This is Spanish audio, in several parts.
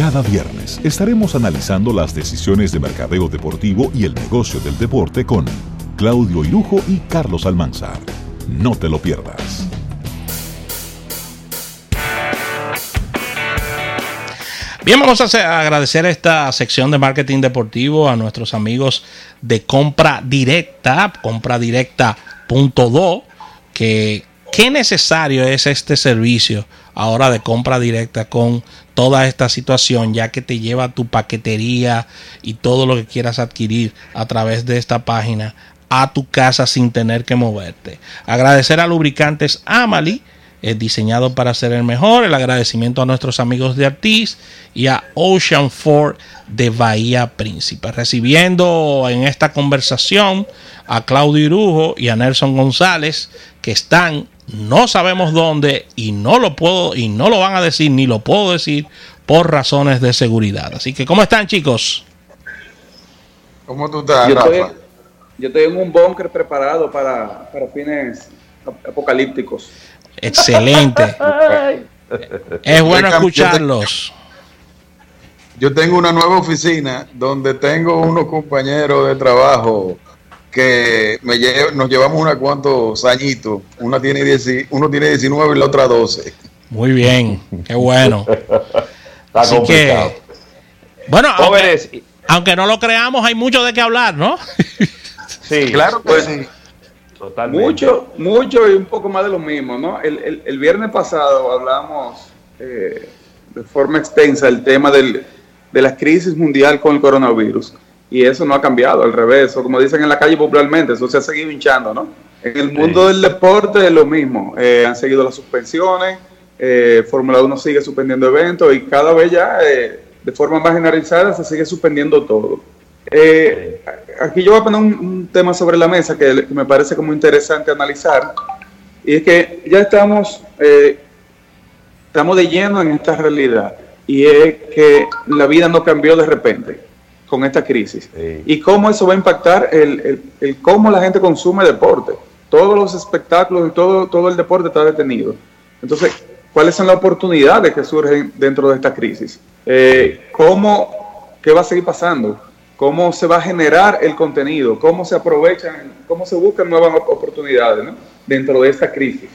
Cada viernes estaremos analizando las decisiones de mercadeo deportivo y el negocio del deporte con Claudio Irujo y Carlos Almanzar. No te lo pierdas. Bien, vamos a agradecer esta sección de marketing deportivo a nuestros amigos de compra directa, compradirecta.do, que qué necesario es este servicio ahora de compra directa con toda esta situación, ya que te lleva tu paquetería y todo lo que quieras adquirir a través de esta página a tu casa sin tener que moverte. Agradecer a Lubricantes Amali, es diseñado para ser el mejor. El agradecimiento a nuestros amigos de Artis y a Ocean Ford de Bahía Príncipe. Recibiendo en esta conversación a Claudio Irujo y a Nelson González, que están no sabemos dónde y no lo puedo y no lo van a decir ni lo puedo decir por razones de seguridad. Así que, ¿cómo están, chicos? ¿Cómo tú estás, yo Estoy, yo estoy en un búnker preparado para, para fines apocalípticos. Excelente. es bueno escucharlos. Yo tengo una nueva oficina donde tengo unos compañeros de trabajo que me nos llevamos unos cuantos añitos. Una tiene uno tiene 19 y la otra 12. Muy bien, qué bueno. Así que, bueno, aunque, no lo creamos, hay mucho de qué hablar, ¿no? sí, claro que pues, sí. Totalmente. Mucho, mucho y un poco más de lo mismo, ¿no? El, el, viernes pasado hablamos eh, de forma extensa el tema del, de la crisis mundial con el coronavirus y eso no ha cambiado, al revés, o como dicen en la calle popularmente, eso se ha seguido hinchando, ¿no? En el mundo del deporte es lo mismo, eh, han seguido las suspensiones, eh, Fórmula 1 sigue suspendiendo eventos y cada vez ya eh, de forma más generalizada se sigue suspendiendo todo. aquí yo voy a poner un, tema sobre la mesa que, me parece como interesante analizar y es que ya estamos, estamos de lleno en esta realidad y es que la vida no cambió de repente con esta crisis. Y cómo eso va a impactar el, el, cómo la gente consume deporte. Todos los espectáculos y todo, todo el deporte está detenido. Entonces, ¿cuáles son las oportunidades que surgen dentro de esta crisis? Eh, ¿Cómo, qué va a seguir pasando? ¿Cómo se va a generar el contenido? ¿Cómo se aprovechan, cómo se buscan nuevas oportunidades dentro de esta crisis?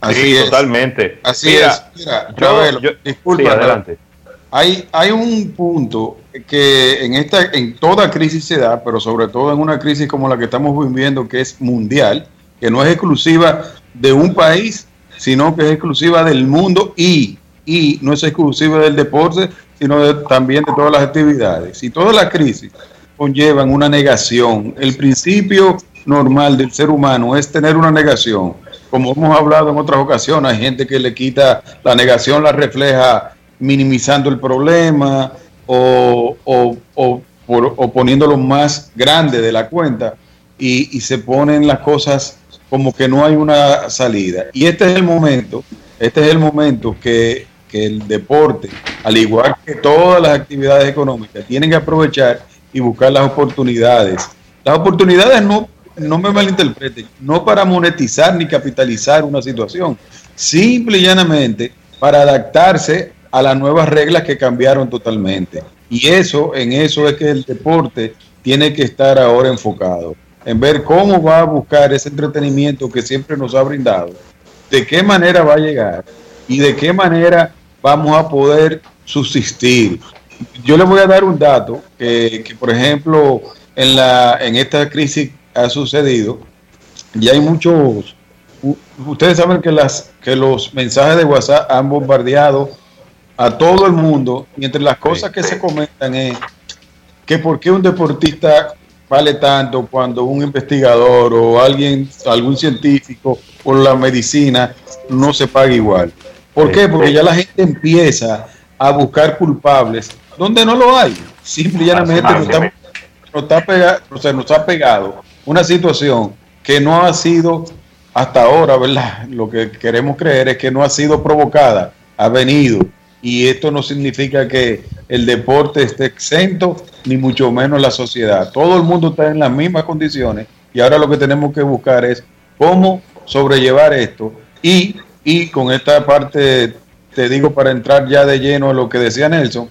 Así es. Totalmente. Así es. Mira, yo, disculpa, adelante. Hay, hay un punto que en, esta, en toda crisis se da, pero sobre todo en una crisis como la que estamos viviendo, que es mundial, que no es exclusiva de un país, sino que es exclusiva del mundo y, y no es exclusiva del deporte, sino también de todas las actividades. Y todas las crisis conllevan una negación. El principio normal del ser humano es tener una negación. Como hemos hablado en otras ocasiones, hay gente que le quita la negación, la refleja minimizando el problema o, o, o, poniéndolo más grande de la cuenta y, se ponen las cosas como que no hay una salida. Y este es el momento, este es el momento que, que el deporte, al igual que todas las actividades económicas, tienen que aprovechar y buscar las oportunidades. Las oportunidades no, no me malinterpreten, no para monetizar ni capitalizar una situación, simple y llanamente para adaptarse a las nuevas reglas que cambiaron totalmente. Y eso, en eso es que el deporte tiene que estar ahora enfocado, en ver cómo va a buscar ese entretenimiento que siempre nos ha brindado, de qué manera va a llegar y de qué manera vamos a poder subsistir. Yo les voy a dar un dato que, por ejemplo, en, la, en esta crisis ha sucedido, y hay muchos, ustedes saben que, las, que los mensajes de WhatsApp han bombardeado a todo el mundo y entre las cosas que se comentan es que por qué un deportista vale tanto cuando un investigador o alguien, algún científico por la medicina no se paga igual. ¿Por qué? Porque ya la gente empieza a buscar culpables donde no lo hay. Simple y llanamente nos, está pegado, o nos ha pegado una situación que no ha sido hasta ahora, ¿verdad? Lo que queremos creer es que no ha sido provocada, ha venido y esto no significa que el deporte esté exento, ni mucho menos la sociedad. Todo el mundo está en las mismas condiciones y ahora lo que tenemos que buscar es cómo sobrellevar esto y, y con esta parte te digo para entrar ya de lleno a lo que decía Nelson,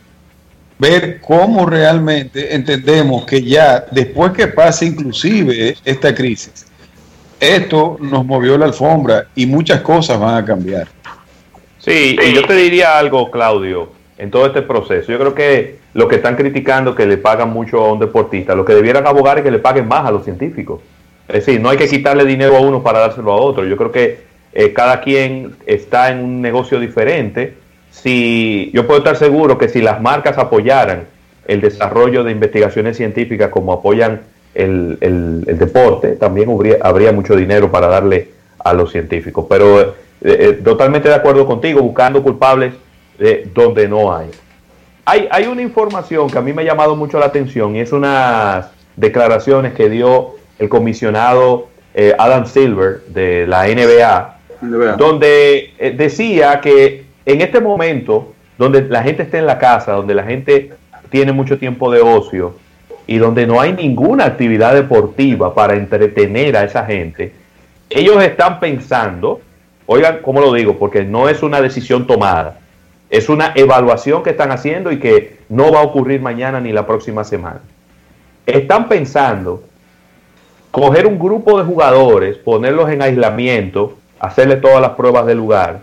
ver cómo realmente entendemos que ya después que pase inclusive esta crisis, esto nos movió la alfombra y muchas cosas van a cambiar. Sí, y yo te diría algo, Claudio, en todo este proceso. Yo creo que lo que están criticando que le pagan mucho a un deportista, lo que debieran abogar es que le paguen más a los científicos. Es decir, no hay que quitarle dinero a uno para dárselo a otro. Yo creo que eh, cada quien está en un negocio diferente. Si yo puedo estar seguro que si las marcas apoyaran el desarrollo de investigaciones científicas como apoyan el, el, deporte, también habría, habría, mucho dinero para darle a los científicos. Pero eh, eh, totalmente de acuerdo contigo, buscando culpables de donde no hay. hay. Hay una información que a mí me ha llamado mucho la atención y es unas declaraciones que dio el comisionado eh, Adam Silver de la NBA, donde decía que en este momento, donde la gente está en la casa, donde la gente tiene mucho tiempo de ocio, y donde no hay ninguna actividad deportiva para entretener a esa gente, ellos están pensando, oigan, ¿cómo lo digo? Porque no es una decisión tomada, es una evaluación que están haciendo y que no va a ocurrir mañana ni la próxima semana. Están pensando coger un grupo de jugadores, ponerlos en aislamiento, hacerle todas las pruebas del lugar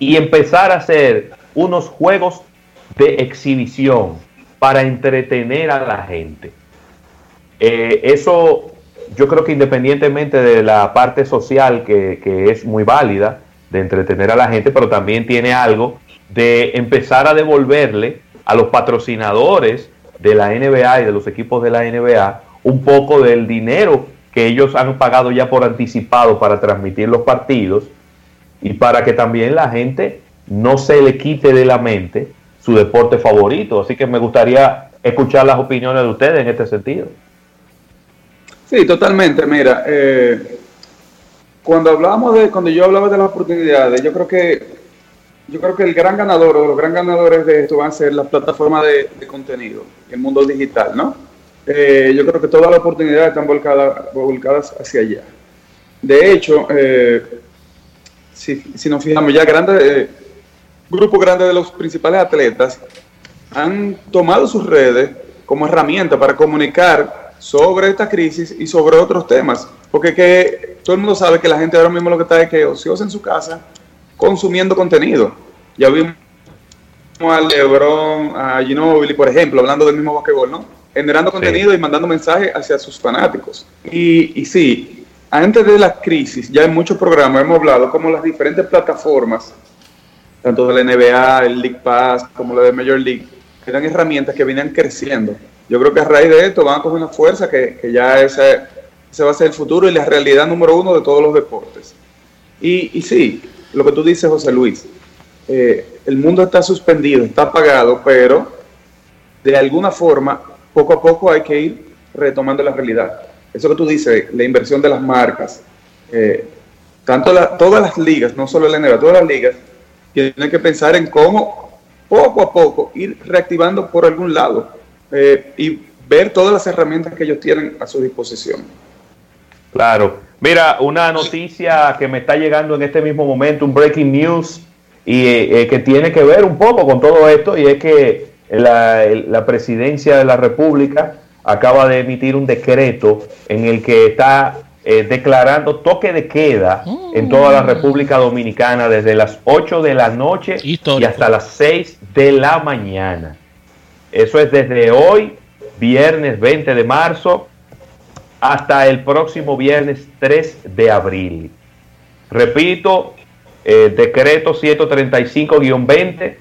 y empezar a hacer unos juegos de exhibición para entretener a la gente. Eh, eso yo creo que independientemente de la parte social que, que, es muy válida de entretener a la gente, pero también tiene algo de empezar a devolverle a los patrocinadores de la NBA y de los equipos de la NBA un poco del dinero que ellos han pagado ya por anticipado para transmitir los partidos y para que también la gente no se le quite de la mente su deporte favorito. Así que me gustaría escuchar las opiniones de ustedes en este sentido. Sí, totalmente. Mira, eh, cuando hablamos de, cuando yo hablaba de las oportunidades, yo creo que yo creo que el gran ganador o los gran ganadores de esto van a ser las plataformas de, contenido, el mundo digital, ¿no? Eh, yo creo que todas las oportunidades están volcadas, volcadas hacia allá. De hecho, eh, si, si, nos fijamos ya grandes, grupo grande de los principales atletas han tomado sus redes como herramienta para comunicar sobre esta crisis y sobre otros temas. Porque que todo el mundo sabe que la gente ahora mismo lo que está es que ociosa en su casa consumiendo contenido. Ya vimos a Lebron, a Ginobili, por ejemplo, hablando del mismo basquetbol, ¿no? Generando contenido y mandando mensajes hacia sus fanáticos. Y, y sí, antes de la crisis, ya en muchos programas hemos hablado como las diferentes plataformas tanto de la NBA, el League Pass, como la de Major League, eran herramientas que venían creciendo. Yo creo que a raíz de esto van a coger una fuerza que, ya ese, va a ser el futuro y la realidad número uno de todos los deportes. Y, sí, lo que tú dices, José Luis, eh, el mundo está suspendido, está apagado, pero de alguna forma, poco a poco hay que ir retomando la realidad. Eso que tú dices, la inversión de las marcas, eh, tanto todas las ligas, no solo la NBA, todas las ligas, tiene que pensar en cómo poco a poco ir reactivando por algún lado eh, y ver todas las herramientas que ellos tienen a su disposición. Claro. Mira, una noticia que me está llegando en este mismo momento, un breaking news, y eh, que tiene que ver un poco con todo esto, y es que la, la presidencia de la República acaba de emitir un decreto en el que está eh, declarando toque de queda en toda la República Dominicana desde las 8 de la noche y hasta las 6 de la mañana. Eso es desde hoy, viernes 20 de marzo, hasta el próximo viernes 3 de abril. Repito, el decreto 135-20,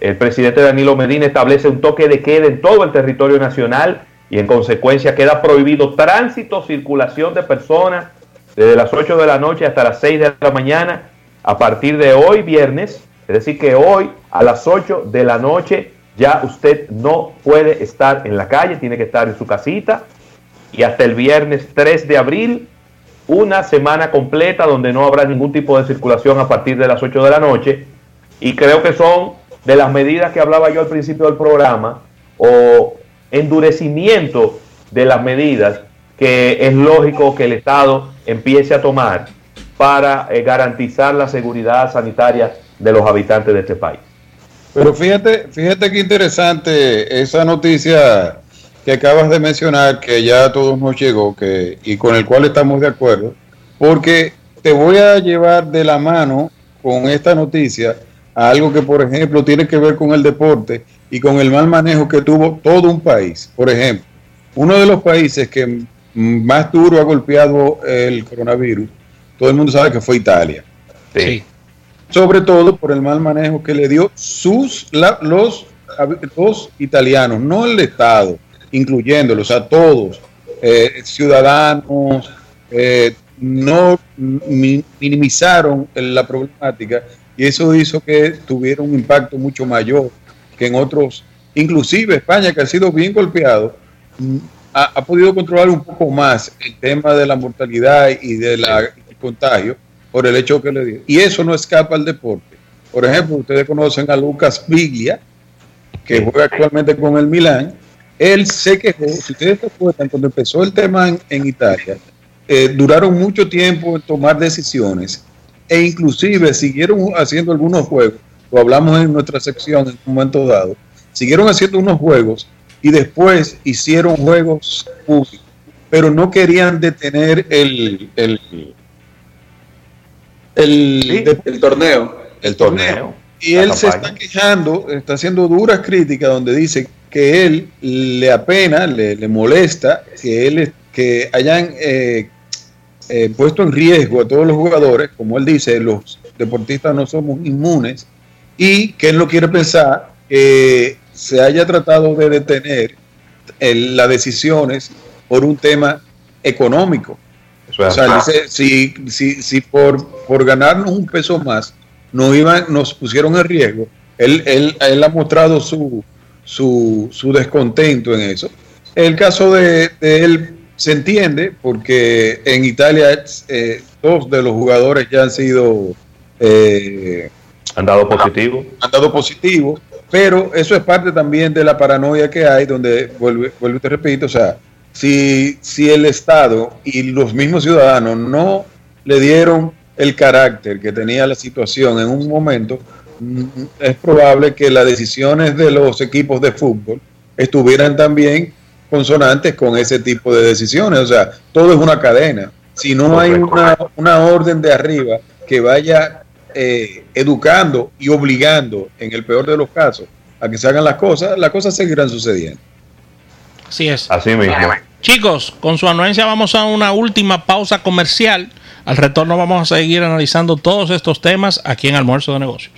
el presidente Danilo Medina establece un toque de queda en todo el territorio nacional y en consecuencia queda prohibido tránsito, circulación de personas desde las 8 de la noche hasta las 6 de la mañana a partir de hoy viernes, es decir que hoy a las 8 de la noche ya usted no puede estar en la calle, tiene que estar en su casita y hasta el viernes 3 de abril una semana completa donde no habrá ningún tipo de circulación a partir de las 8 de la noche y creo que son de las medidas que hablaba yo al principio del programa o endurecimiento de las medidas que es lógico que el Estado empiece a tomar para eh, garantizar la seguridad sanitaria de los habitantes de este país. Pero fíjate, fíjate qué interesante esa noticia que acabas de mencionar, que ya a todos nos llegó, que, y con el cual estamos de acuerdo, porque te voy a llevar de la mano con esta noticia a algo que, por ejemplo, tiene que ver con el deporte y con el mal manejo que tuvo todo un país. Por ejemplo, uno de los países que más duro ha golpeado el coronavirus, todo el mundo sabe que fue Italia. Sí sobre todo por el mal manejo que le dio sus los, los italianos, no el Estado, incluyéndolos a todos, eh, ciudadanos, eh, no minimizaron la problemática y eso hizo que tuviera un impacto mucho mayor que en otros, inclusive España que ha sido bien golpeado, mm, ha, ha podido controlar un poco más el tema de la mortalidad y de la contagio por el hecho que le dio. Y eso no escapa al deporte. Por ejemplo, ustedes conocen a Lucas Biglia, que juega actualmente con el Milán. Él se quejó, si ustedes se acuerdan, cuando empezó el tema en, Italia, eh, duraron mucho tiempo en tomar decisiones e inclusive siguieron haciendo algunos juegos, lo hablamos en nuestra sección en un momento dado, siguieron haciendo unos juegos y después hicieron juegos públicos, pero no querían detener el, el el, torneo. El torneo. Y él se está quejando, está haciendo duras críticas donde dice que él le apena, le, molesta que él que hayan eh, eh, puesto en riesgo a todos los jugadores, como él dice, los deportistas no somos inmunes, y que él no quiere pensar que se haya tratado de detener las decisiones por un tema económico. O sea, dice, si, si, si por, por ganarnos un peso más nos, iban, nos pusieron en riesgo, él, él, él ha mostrado su, su, su, descontento en eso. El caso de, él se entiende porque en Italia eh, dos de los jugadores ya han sido... Eh, han dado positivo. Han dado positivo, pero eso es parte también de la paranoia que hay, donde, vuelvo, vuelvo y te repito, o sea, si, si el Estado y los mismos ciudadanos no le dieron el carácter que tenía la situación en un momento, mm, es probable que las decisiones de los equipos de fútbol estuvieran también consonantes con ese tipo de decisiones. O sea, todo es una cadena. Si no hay una, una orden de arriba que vaya eh, educando y obligando, en el peor de los casos, a que se hagan las cosas, las cosas seguirán sucediendo. Así es. Así mismo. Chicos, con su anuencia vamos a una última pausa comercial. Al retorno vamos a seguir analizando todos estos temas aquí en Almuerzo de Negocios.